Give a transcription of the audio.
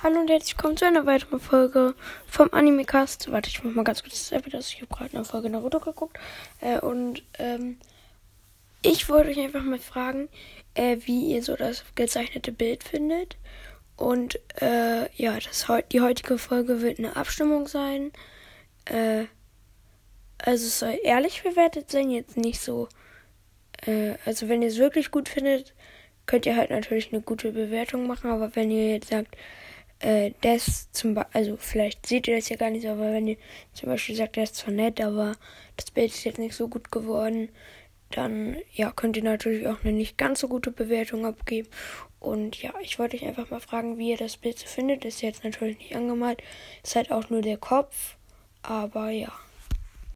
Hallo und herzlich willkommen zu einer weiteren Folge vom Animecast. Warte, ich mach mal ganz kurz das das. Ich habe gerade eine Folge Naruto geguckt. Äh, und ähm, ich wollte euch einfach mal fragen, äh, wie ihr so das gezeichnete Bild findet. Und äh, ja, das, die heutige Folge wird eine Abstimmung sein. Äh, also es soll ehrlich bewertet sein, jetzt nicht so. Äh, also wenn ihr es wirklich gut findet, könnt ihr halt natürlich eine gute Bewertung machen. Aber wenn ihr jetzt sagt, äh, das zum Beispiel, also vielleicht seht ihr das ja gar nicht aber wenn ihr zum Beispiel sagt, der ist zwar nett, aber das Bild ist jetzt nicht so gut geworden, dann ja, könnt ihr natürlich auch eine nicht ganz so gute Bewertung abgeben. Und ja, ich wollte euch einfach mal fragen, wie ihr das Bild so findet. Ist jetzt natürlich nicht angemalt, ist halt auch nur der Kopf, aber ja.